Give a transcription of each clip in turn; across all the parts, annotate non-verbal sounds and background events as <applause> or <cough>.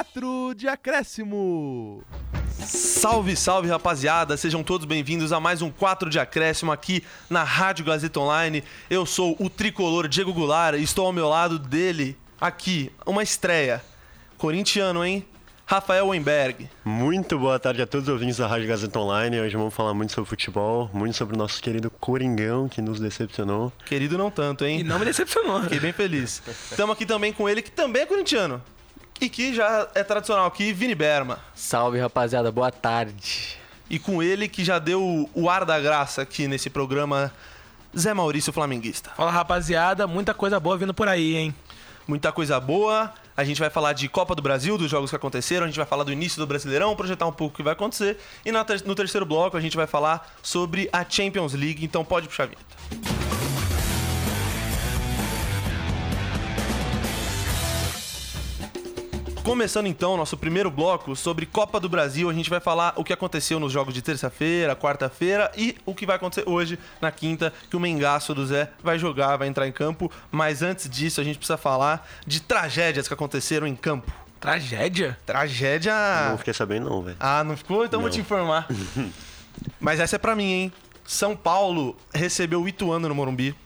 4 de acréscimo. Salve, salve rapaziada, sejam todos bem-vindos a mais um 4 de acréscimo aqui na Rádio Gazeta Online. Eu sou o tricolor Diego Goulart e estou ao meu lado dele, aqui, uma estreia. Corintiano, hein? Rafael Weinberg. Muito boa tarde a todos os ouvintes da Rádio Gazeta Online. Hoje vamos falar muito sobre futebol, muito sobre o nosso querido Coringão, que nos decepcionou. Querido não tanto, hein? E não me decepcionou. Fiquei bem feliz. Estamos aqui também com ele, que também é corintiano. E que já é tradicional aqui, Vini Berma. Salve, rapaziada. Boa tarde. E com ele, que já deu o ar da graça aqui nesse programa, Zé Maurício Flamenguista. Fala, rapaziada. Muita coisa boa vindo por aí, hein? Muita coisa boa. A gente vai falar de Copa do Brasil, dos jogos que aconteceram, a gente vai falar do início do Brasileirão, projetar um pouco o que vai acontecer. E no terceiro bloco a gente vai falar sobre a Champions League, então pode puxar a vinheta. Começando então nosso primeiro bloco sobre Copa do Brasil, a gente vai falar o que aconteceu nos jogos de terça-feira, quarta-feira e o que vai acontecer hoje, na quinta, que o Mengaço do Zé vai jogar, vai entrar em campo. Mas antes disso, a gente precisa falar de tragédias que aconteceram em campo. Tragédia? Tragédia. Não fiquei sabendo, não, velho. Ah, não ficou? Então não. vou te informar. <laughs> Mas essa é pra mim, hein? São Paulo recebeu o Ituano no Morumbi.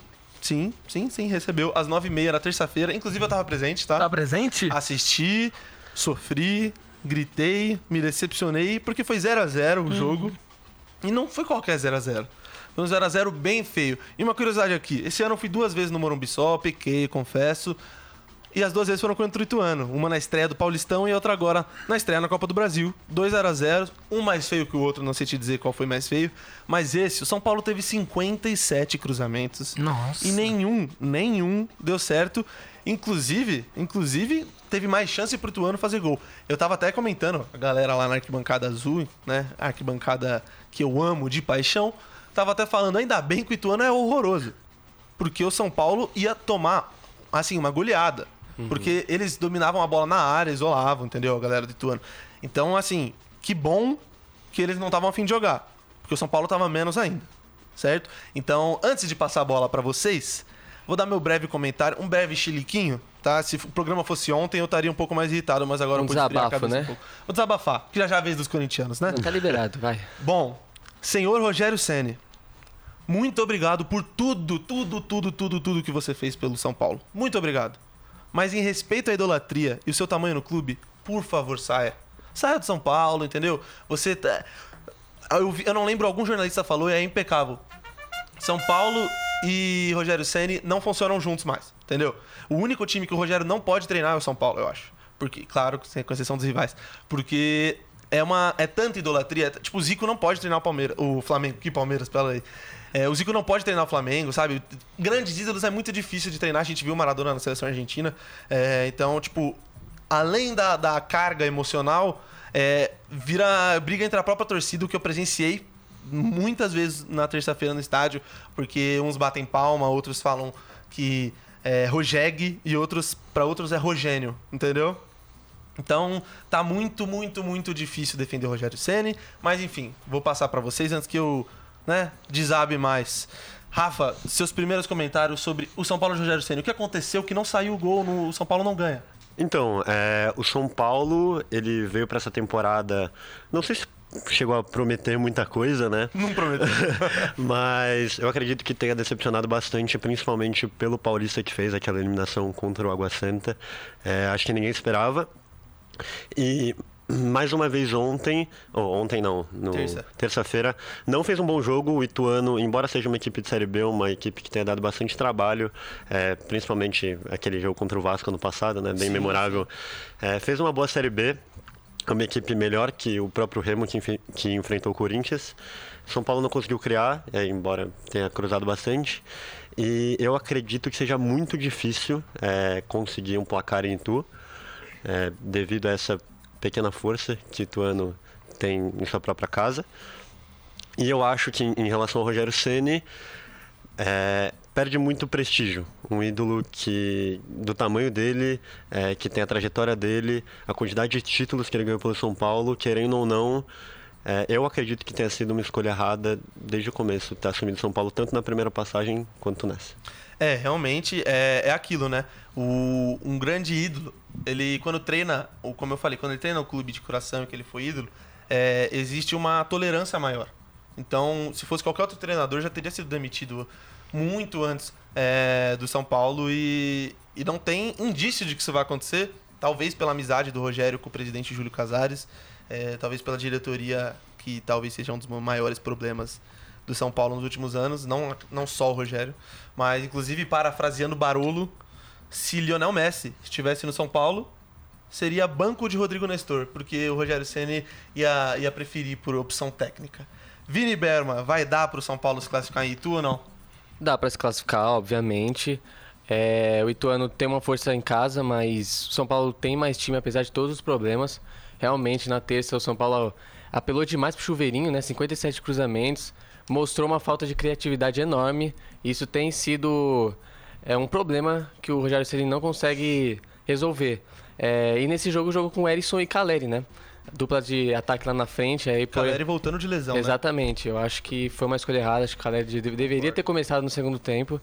Sim, sim, sim, recebeu às nove e meia na terça-feira. Inclusive eu tava presente, tá? Tava presente? Assisti, sofri, gritei, me decepcionei, porque foi 0 a 0 o hum. jogo. E não foi qualquer 0 a 0 Foi um 0 a 0 bem feio. E uma curiosidade aqui, esse ano eu fui duas vezes no Morumbi só, pequei, confesso. E as duas vezes foram contra o Ituano. Uma na estreia do Paulistão e outra agora na estreia na Copa do Brasil. 2 a 0 Um mais feio que o outro, não sei te dizer qual foi mais feio. Mas esse, o São Paulo teve 57 cruzamentos. Nossa. E nenhum, nenhum deu certo. Inclusive, inclusive, teve mais chance pro Ituano fazer gol. Eu tava até comentando, a galera lá na arquibancada azul, né? A arquibancada que eu amo de paixão. Tava até falando, ainda bem que o Ituano é horroroso. Porque o São Paulo ia tomar, assim, uma goleada. Uhum. Porque eles dominavam a bola na área, isolavam, entendeu? A galera do Ituano. Então, assim, que bom que eles não estavam afim de jogar. Porque o São Paulo tava menos ainda. Certo? Então, antes de passar a bola para vocês, vou dar meu breve comentário, um breve chiliquinho, tá? Se o programa fosse ontem, eu estaria um pouco mais irritado, mas agora um eu vou desabafo, né? Um pouco. Vou desabafar, que já já é a vez dos corintianos, né? Não, tá liberado, vai. Bom, senhor Rogério Ceni, muito obrigado por tudo, tudo, tudo, tudo, tudo que você fez pelo São Paulo. Muito obrigado. Mas em respeito à idolatria e o seu tamanho no clube, por favor, saia. Saia do São Paulo, entendeu? Você. Tá... Eu, vi, eu não lembro, algum jornalista falou e é impecável. São Paulo e Rogério Ceni não funcionam juntos mais, entendeu? O único time que o Rogério não pode treinar é o São Paulo, eu acho. Porque, claro, com exceção dos rivais. Porque é uma é tanta idolatria. Tipo, o Zico não pode treinar o Palmeiras, o Flamengo, que Palmeiras, pela aí. É, o Zico não pode treinar o Flamengo, sabe? Grandes ídolos é muito difícil de treinar. A gente viu o Maradona na seleção argentina. É, então, tipo, além da, da carga emocional, é, vira briga entre a própria torcida, o que eu presenciei muitas vezes na terça-feira no estádio, porque uns batem palma, outros falam que é Rogeg e outros para outros é Rogênio, entendeu? Então, tá muito, muito, muito difícil defender o Rogério Ceni, mas enfim, vou passar para vocês antes que eu né, desabe mais. Rafa, seus primeiros comentários sobre o São Paulo de Rogério Senna. O que aconteceu que não saiu o gol, no o São Paulo não ganha? Então, é, o São Paulo, ele veio para essa temporada, não sei se chegou a prometer muita coisa, né? Não prometeu. <laughs> Mas eu acredito que tenha decepcionado bastante, principalmente pelo Paulista que fez aquela eliminação contra o Água Santa. É, acho que ninguém esperava. E mais uma vez ontem, ou ontem não, no terça-feira, não fez um bom jogo. O Ituano, embora seja uma equipe de Série B, uma equipe que tenha dado bastante trabalho, é, principalmente aquele jogo contra o Vasco no passado, né, bem sim, memorável, sim. É, fez uma boa Série B. Uma equipe melhor que o próprio Remo que, que enfrentou o Corinthians. São Paulo não conseguiu criar, é, embora tenha cruzado bastante. E eu acredito que seja muito difícil é, conseguir um placar em Itu, é, devido a essa pequena força que o Ituano tem em sua própria casa. E eu acho que em relação ao Rogério Ceni é, perde muito prestígio. Um ídolo que do tamanho dele, é, que tem a trajetória dele, a quantidade de títulos que ele ganhou pelo São Paulo, querendo ou não, É, eu acredito que tenha sido uma escolha errada desde o começo, ter assumido São Paulo tanto na primeira passagem quanto nessa. É, realmente é, é aquilo, né? O, um grande ídolo, ele quando treina, ou como eu falei, quando ele treina o clube de coração que ele foi ídolo, é, existe uma tolerância maior. Então, se fosse qualquer outro treinador, já teria sido demitido muito antes é, do São Paulo e, e não tem indício de que isso vai acontecer. Talvez pela amizade do Rogério com o presidente Júlio Casares, é, talvez pela diretoria, que talvez seja um dos maiores problemas do São Paulo nos últimos anos, não, não só o Rogério, mas inclusive parafraseando Barolo, se Lionel Messi estivesse no São Paulo, seria banco de Rodrigo Nestor, porque o Rogério Ceni ia, ia preferir por opção técnica. Vini Berma, vai dar para o São Paulo se classificar em Itu ou não? Dá pra se classificar, obviamente. É, o Ituano tem uma força em casa, mas o São Paulo tem mais time, apesar de todos os problemas. Realmente, na terça, o São Paulo apelou demais pro chuveirinho, né? 57 cruzamentos. Mostrou uma falta de criatividade enorme. Isso tem sido é, um problema que o Rogério Ceni não consegue resolver. É, e nesse jogo, o jogo com Erisson e Caleri, né? Dupla de ataque lá na frente. Aí, por- Caleri voltando de lesão, né? Exatamente, eu acho que foi uma escolha errada. Acho que o Caleri de- deveria ter começado no segundo tempo.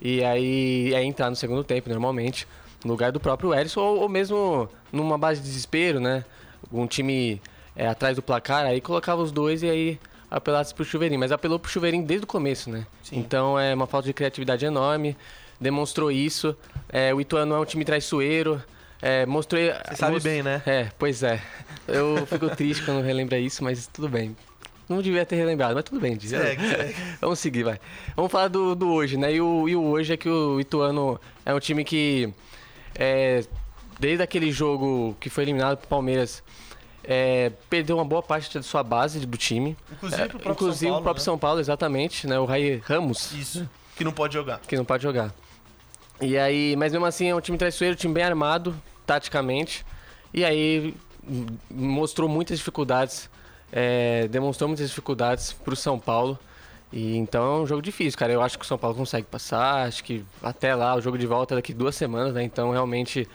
E aí é entrar no segundo tempo, normalmente, no lugar do próprio Erisson, ou, ou mesmo numa base de desespero, né? Um time é, atrás do placar, aí colocava os dois e aí apelasse pro Chuveirinho. Mas apelou pro Chuveirinho desde o começo, né? Sim. Então é uma falta de criatividade enorme, demonstrou isso. É, o Ituano é um time traiçoeiro. É, mostrou. Você sabe bem, né? É, pois é. Eu fico triste quando relembra isso, mas tudo bem. Não devia ter relembrado, mas tudo bem. Segue, segue. Vamos seguir, vai. Vamos falar do, do hoje, né? E o, e o hoje é que o Ituano é um time que, é, desde aquele jogo que foi eliminado pro Palmeiras, é, perdeu uma boa parte da sua base do time. Inclusive É, pro próprio inclusive São Paulo, o próprio né? São Paulo, exatamente, né? O Rai Ramos, Isso, que não pode jogar. que não pode jogar. E aí, mas mesmo assim é um time traiçoeiro, um time bem armado, taticamente. E aí mostrou muitas dificuldades, é, demonstrou muitas dificuldades pro São Paulo. E então é um jogo difícil, cara. Eu acho que o São Paulo consegue passar, acho que até lá, o jogo de volta é daqui duas semanas, né? Então realmente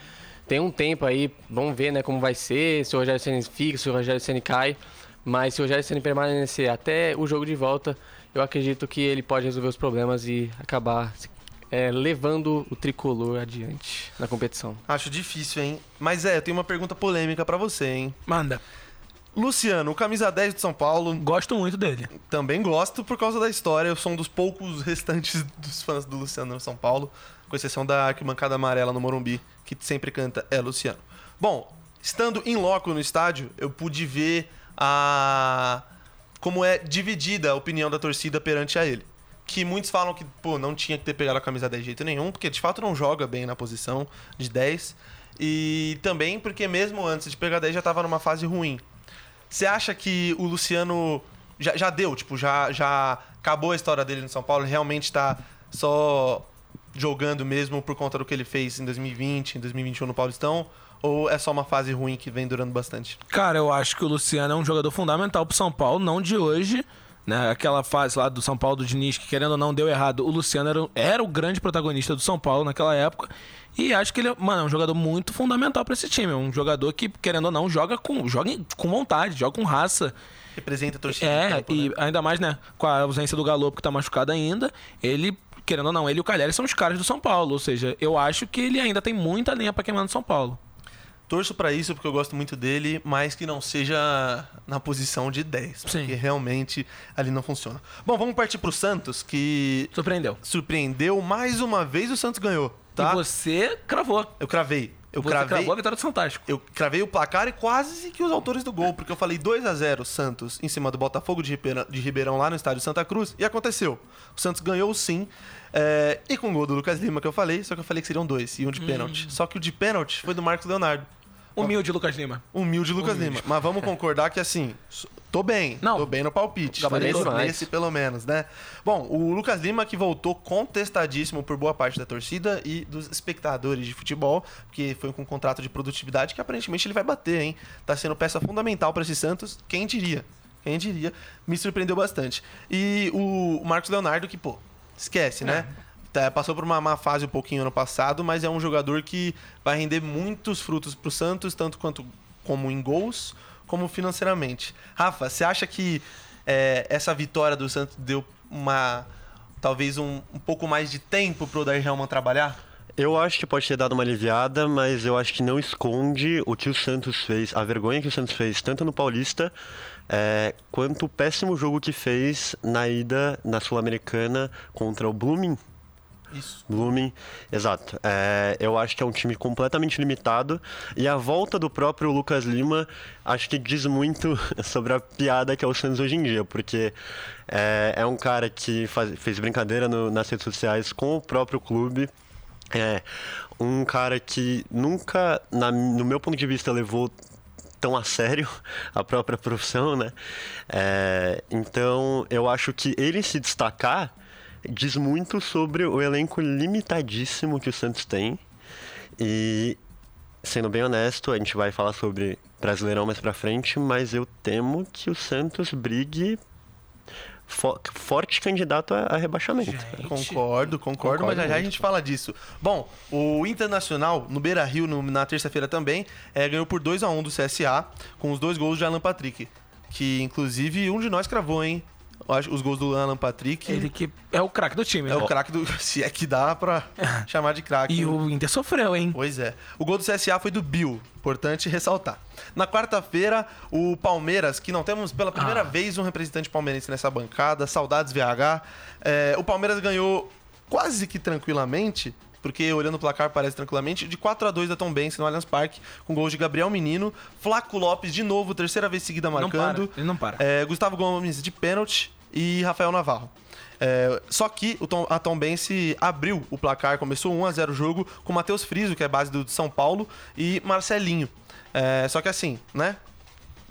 tem um tempo aí, vamos ver né, como vai ser, se o Rogério Ceni fica, se o Rogério Ceni cai. Mas se o Rogério Ceni permanecer até o jogo de volta, eu acredito que ele pode resolver os problemas e acabar é, levando o tricolor adiante na competição. Acho difícil, hein? Mas é, eu tenho uma pergunta polêmica pra você, hein? Manda. Luciano, o camisa 10 do São Paulo, Gosto muito dele. também gosto por causa da história. Eu sou um dos poucos <laughs> restantes dos fãs do Luciano no São Paulo, com exceção da arquibancada amarela no Morumbi, que sempre canta é Luciano. Bom, estando em loco no estádio, eu pude ver a como é dividida a opinião da torcida perante a ele. Que muitos falam que, pô, não tinha que ter pegado a camisa 10 de jeito nenhum, porque de fato não joga bem na posição de 10. E também porque mesmo antes de pegar 10 já tava numa fase ruim. Você acha que o Luciano já, já deu, tipo, já, já acabou a história dele no São Paulo? Realmente tá só jogando mesmo por conta do que ele fez em 2020, em 2021 no Paulistão? Ou é só uma fase ruim que vem durando bastante? Cara, eu acho que o Luciano é um jogador fundamental pro São Paulo, não de hoje. Né? Aquela fase lá do São Paulo do Diniz, que querendo ou não deu errado. O Luciano era, era o grande protagonista do São Paulo naquela época. E acho que ele, mano, é um jogador muito fundamental pra esse time. É um jogador que, querendo ou não, joga com, joga com vontade, joga com raça. Representa a torcida. É, campo, e né? ainda mais, né, com a ausência do Galo, que tá machucado ainda, ele, querendo ou não, ele e o Calheri são os caras do São Paulo. Ou seja, eu acho que ele ainda tem muita linha pra queimar no São Paulo. Torço pra isso porque eu gosto muito dele, mas que não seja na posição de 10, Sim. porque realmente ali não funciona. Bom, vamos partir pro Santos, que Surpreendeu. surpreendeu mais uma vez o Santos ganhou, tá? E você cravou. Eu cravei. Eu você cravei. cravou a vitória do Fantástico. Eu cravei o placar e quase que os autores do gol, porque eu falei 2 a 0 Santos em cima do Botafogo de Ribeirão, de Ribeirão lá no estádio Santa Cruz, e aconteceu. O Santos ganhou sim, é, e com o gol do Lucas Lima que eu falei, só que eu falei que seriam dois, e um de pênalti. Só que o de pênalti foi do Marcos Leonardo. Humilde, Lucas Lima. Humilde Lucas Lima. Mas vamos concordar que assim, tô bem. Não. Tô bem no palpite. Nesse, nesse, pelo menos, né? Bom, o Lucas Lima que voltou contestadíssimo por boa parte da torcida e dos espectadores de futebol, porque foi com um contrato de produtividade que aparentemente ele vai bater, hein? Tá sendo peça fundamental para esse Santos, quem diria? Quem diria? Me surpreendeu bastante. E o Marcos Leonardo que, pô, esquece, né? Tá, passou por uma má fase um pouquinho ano passado, mas é um jogador que vai render muitos frutos pro Santos, tanto quanto como em gols, como financeiramente. Rafa, você acha que é, essa vitória do Santos deu uma talvez um, um pouco mais de tempo pro Odair Helman trabalhar? Eu acho que pode ter dado uma aliviada, mas eu acho que não esconde o que o Santos fez, a vergonha que o Santos fez, tanto no Paulista, é, quanto o péssimo jogo que fez na ida na Sul-Americana contra o Blooming. Isso. Blooming, exato. É, eu acho que é um time completamente limitado. E a volta do próprio Lucas Lima acho que diz muito <laughs> sobre a piada que é o Santos hoje em dia, porque é, é um cara que faz, fez brincadeira no, nas redes sociais com o próprio clube. É um cara que nunca, na, no meu ponto de vista, levou tão a sério <laughs> a própria profissão, né? É, então, eu acho que ele se destacar diz muito sobre o elenco limitadíssimo que o Santos tem. E, sendo bem honesto, a gente vai falar sobre Brasileirão mais pra frente, mas eu temo que o Santos brigue fo forte candidato a, a rebaixamento. Gente. Concordo, concordo, mas já, já a gente fala disso. Bom, o Internacional, no Beira Rio, no- na terça-feira também, é, ganhou por 2 a 1 do CSA, com os dois gols de Alan Patrick. Que inclusive um de nós cravou, hein? Acho- Os gols do Alan Patrick. Ele que é o craque do time, É né? o craque do. <laughs> Se é que dá pra <laughs> chamar de craque. E o Inter sofreu, hein? Pois é. O gol do CSA foi do Bill, importante ressaltar. Na quarta-feira, o Palmeiras, que não temos pela primeira Ah. vez um representante palmeirense nessa bancada, saudades VH. é, o Palmeiras ganhou quase que tranquilamente, porque olhando o placar parece tranquilamente, de 4 a 2 da Tom Benz no Allianz Parque, com gols de Gabriel Menino, Flaco Lopes de novo, terceira vez seguida Não marcando. para, ele não para. É, Gustavo Gomes de pênalti e Rafael Navarro. É, só que o Tom, a Tom Bense abriu o placar, começou 1 a 0 o jogo com Matheus Friso, que é base do São Paulo, e Marcelinho. É, só que assim, né?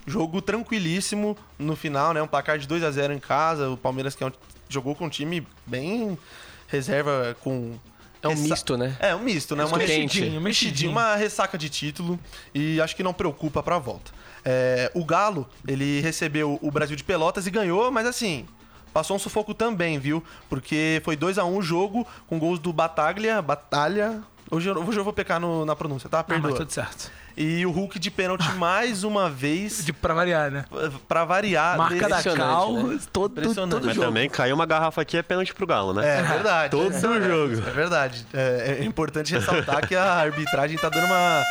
Jogo tranquilíssimo no final, né? Um placar de 2 a 0 em casa. O Palmeiras que é um- jogou com um time bem reserva com É um ressa- misto, né? É, um misto, né? Uma mexidinha, mexidinho. uma ressaca de título e acho que não preocupa pra volta. É, o Galo, ele recebeu o Brasil de Pelotas e ganhou, mas assim, passou um sufoco também, viu? Porque foi 2 a 1 o jogo com gols do Bataglia, Batalha. Hoje eu, hoje eu vou pecar no- na pronúncia, tá? Ah, mas Perdoa. tudo certo. E o Hulk de pênalti mais uma vez, De, pra variar, né? pra variar. Marca da Impressionante, Cal, né? todo, Impressionante. todo Mas jogo. também caiu uma garrafa aqui, é pênalti pro Galo, né? É verdade. Todo é, jogo. É verdade. É, é importante ressaltar que a arbitragem tá dando uma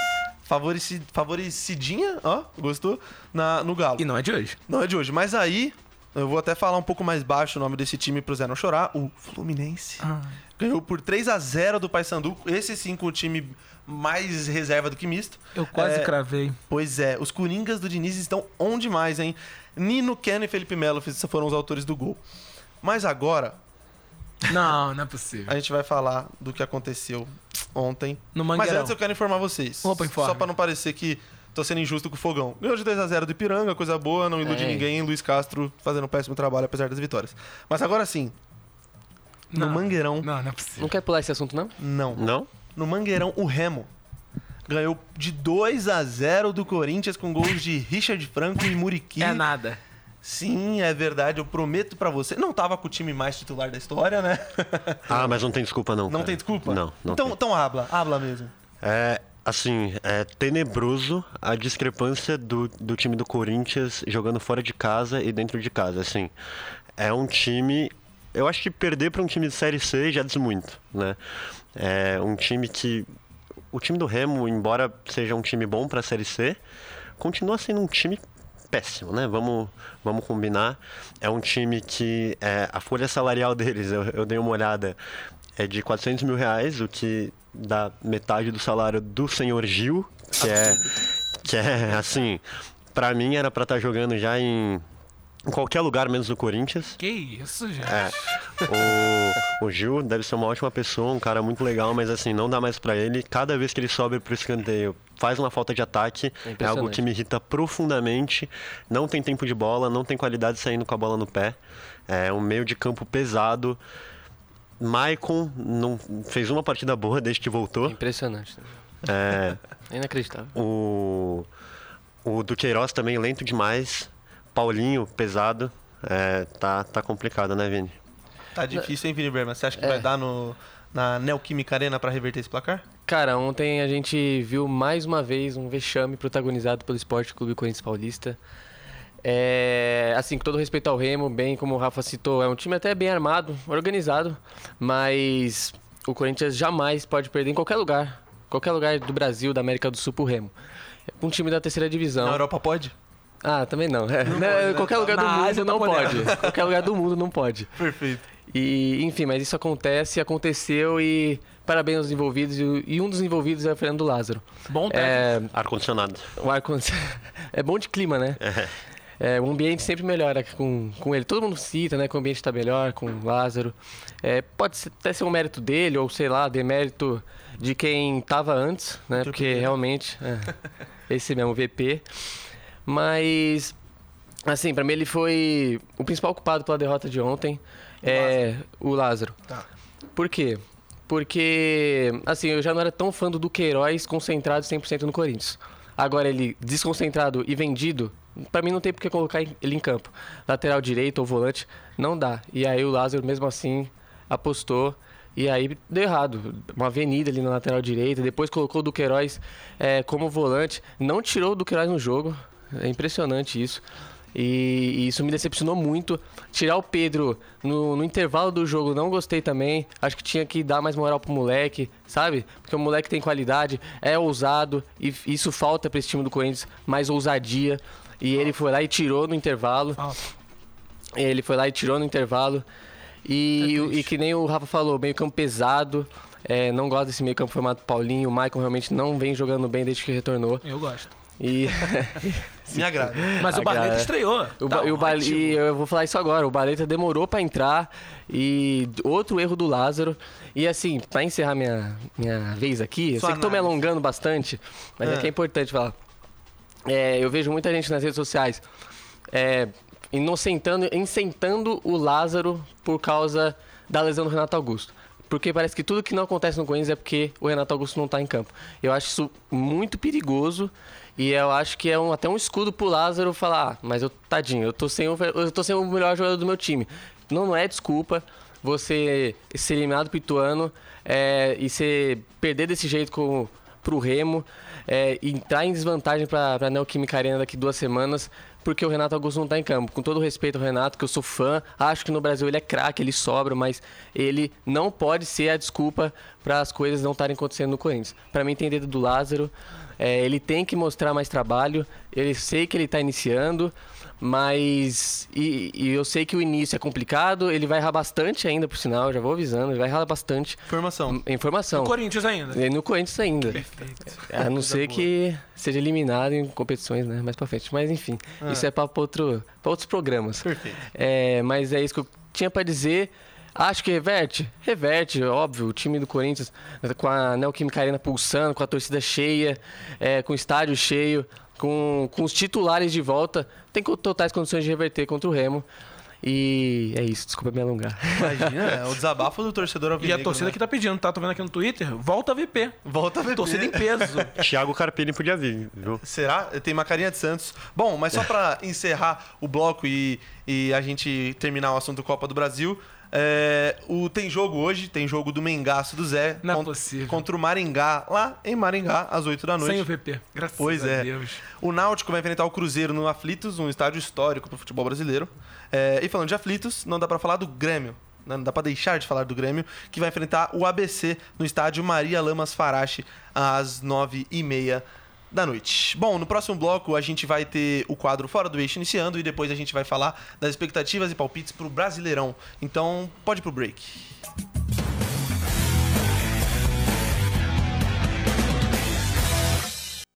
favoreci- favoricidinha, ó, gostou? Na, no Galo. E não é de hoje. Não é de hoje. Mas aí, eu vou até falar um pouco mais baixo o nome desse time pro Zé não chorar. O Fluminense. Ganhou por 3 a 0 do Paysandu. Esse sim com o time mais reserva do que misto. Eu quase É, cravei. Pois é, os Coringas do Diniz estão on demais, hein? Nino, Ken e Felipe Melo foram os autores do gol. Mas agora, Não, não é possível. a gente vai falar do que aconteceu ontem. No Mas antes eu quero informar vocês. Opa, informe. Só pra não parecer que tô sendo injusto com o Fogão. Ganhou de 2x0 do Ipiranga, coisa boa, não ilude É. ninguém. Luiz Castro fazendo um péssimo trabalho, apesar das vitórias. Mas agora sim, no Não. Mangueirão, Não, não é possível. Não quer pular esse assunto, não? não. Não? No Mangueirão, o Remo ganhou de 2 a 0 do Corinthians com gols de Richard Franco e Muriqui. É nada. Sim, é verdade, eu prometo pra você. Não tava com o time mais titular da história, né? <laughs> Ah, mas não tem desculpa não. Não cara. tem desculpa? Não, não então, tem. então habla, habla mesmo. É, assim, é tenebroso a discrepância do, do time do Corinthians jogando fora de casa e dentro de casa. Assim, é um time. Eu acho que perder para um time de Série C já diz muito, né? É um time que. O time do Remo, embora seja um time bom para a Série C, continua sendo um time péssimo, né? Vamos, vamos combinar. É um time que é, a folha salarial <laughs> deles, eu, eu dei uma olhada, é de 400 mil reais, o que dá metade do salário do senhor Gil, que é, que é assim, pra mim era pra estar jogando já em, em qualquer lugar menos no Corinthians. Que isso, gente. É. O, o Gil deve ser uma ótima pessoa, um cara muito legal, mas assim, não dá mais pra ele. Cada vez que ele sobe pro escanteio, faz uma falta de ataque. É, algo impressionante. que me irrita profundamente. Não tem tempo de bola, não tem qualidade saindo com a bola no pé. É um meio de campo pesado. Maicon não fez uma partida boa desde que voltou. Impressionante. né? É, É <laughs> inacreditável. o, o Duqueiroz também lento demais. Paulinho, pesado. É, tá, tá complicado, né, Vini? Tá difícil, hein, Vini Berman? Você acha que É. vai dar no, na Neoquímica Arena pra reverter esse placar? Cara, ontem a gente viu mais uma vez um vexame protagonizado pelo Esporte Clube Corinthians Paulista. É, assim, com todo respeito ao Remo, bem como o Rafa citou, é um time até bem armado, organizado, mas o Corinthians jamais pode perder em qualquer lugar, qualquer lugar do Brasil, da América do Sul pro Remo. É um time da terceira divisão. Na Europa pode? Ah, também não. É, Não <laughs> né, pode, né? Qualquer lugar do Na mundo tá não podendo. pode. Qualquer lugar do mundo não pode. Perfeito. E, enfim, mas isso acontece, aconteceu e parabéns aos envolvidos. E, um dos envolvidos é o Fernando Lázaro. Bom técnico. É, Ar-condicionado. o ar <laughs> é bom de clima, né? É, o ambiente sempre melhora com, com ele. Todo mundo cita, né? Que o ambiente está melhor com o Lázaro. É, pode ser- até ser um mérito dele, ou sei lá, demérito de quem estava antes, né? Porque realmente, é, <laughs> esse mesmo, VP. Mas, assim, para mim ele foi o principal culpado pela derrota de ontem. É o Lázaro. Tá. Por quê? Porque, assim, eu já não era tão fã do Duqueiroz concentrado 100% no Corinthians. Agora ele desconcentrado e vendido, pra mim não tem por que colocar ele em campo. Lateral direito ou volante, não dá. E aí o Lázaro, mesmo assim, apostou. E aí deu errado. Uma avenida ali na lateral direita. Depois colocou o Duqueiroz é, como volante. Não tirou o Duqueiroz no jogo. É impressionante isso. E, e isso me decepcionou muito. Tirar o Pedro no, no intervalo do jogo, não gostei também. Acho que tinha que dar mais moral pro moleque, sabe? Porque o moleque tem qualidade, é ousado. E isso falta pra esse time do Corinthians, mais ousadia. E ele foi lá e tirou no intervalo. Ele foi lá e tirou no intervalo. E, É e que nem o Rafa falou, meio campo pesado. É, não gosto desse meio campo formado Paulinho. O Maicon realmente não vem jogando bem desde que retornou. Eu gosto. E, <laughs> Me agrada. Mas o. Barreto estreou. o, Tá Ba- e o Ba- e eu vou falar isso agora. O Baleta demorou pra entrar. E outro erro do Lázaro. E assim, pra encerrar minha, minha vez aqui, eu sei que tô me análise. alongando bastante, mas é, Ah. que é importante falar. É, eu vejo muita gente nas redes sociais é, inocentando, incentando o Lázaro por causa da lesão do Renato Augusto. Porque parece que tudo que não acontece no Corinthians é porque o Renato Augusto não tá em campo. Eu acho isso muito perigoso e eu acho que é um- até um escudo pro Lázaro falar, ah, mas eu, tadinho, eu tô, sem o, eu tô sem o melhor jogador do meu time. Não, não é desculpa você ser eliminado pro Ituano é, e ser, perder desse jeito com, pro Remo, é, entrar em desvantagem pra, pra Neoquímica Arena daqui duas semanas, porque o Renato Augusto não tá em campo. Com todo respeito ao Renato, que eu sou fã, acho que no Brasil ele é craque, ele sobra, mas ele não pode ser a desculpa para as coisas não estarem acontecendo no Corinthians. Para mim tem dedo do Lázaro, é, ele tem que mostrar mais trabalho, eu sei que ele tá iniciando, mas. E, e eu sei que o início é complicado, ele vai errar bastante ainda, por sinal, já vou avisando, ele vai errar bastante. Informação. Informação. O Corinthians ainda. E no Corinthians ainda. A não ser boa. que seja eliminado em competições, né? Mais pra frente. Mas enfim, isso é pra outro, pra outros programas. Perfeito. É, mas é isso que eu tinha pra dizer. Acho que reverte? Reverte, óbvio. O time do Corinthians com a Neoquímica Arena pulsando, com a torcida cheia, é, com o estádio cheio, com, com os titulares de volta. Tem totais condições de reverter contra o Remo. E é isso, desculpa me alongar. Imagina, é o desabafo do torcedor E alvinegro. a torcida né? que tá pedindo, tá? Tô vendo aqui no Twitter. Volta a VP. Volta a VP. Torcida em peso. <laughs> Thiago Carpini podia vir, viu? Será? Tem uma carinha de Santos. Bom, mas só pra encerrar o bloco e, e a gente terminar o assunto Copa do Brasil. É, o, tem jogo hoje, tem jogo do Mengaço do Zé Não é cont- possível. contra o Maringá, lá em Maringá, às 8 da noite. Sem o VP. Graças Pois a é. Deus. O Náutico vai enfrentar o Cruzeiro no Aflitos, um estádio histórico pro futebol brasileiro. É, e falando de Aflitos, não dá pra falar do Grêmio. né? Não dá pra deixar de falar do Grêmio, que vai enfrentar o ABC no estádio Maria Lamas Farache às 9h30 da noite. Bom, no próximo bloco a gente vai ter o quadro Fora do Eixo iniciando e depois a gente vai falar das expectativas e palpites pro Brasileirão. Então, pode pro break.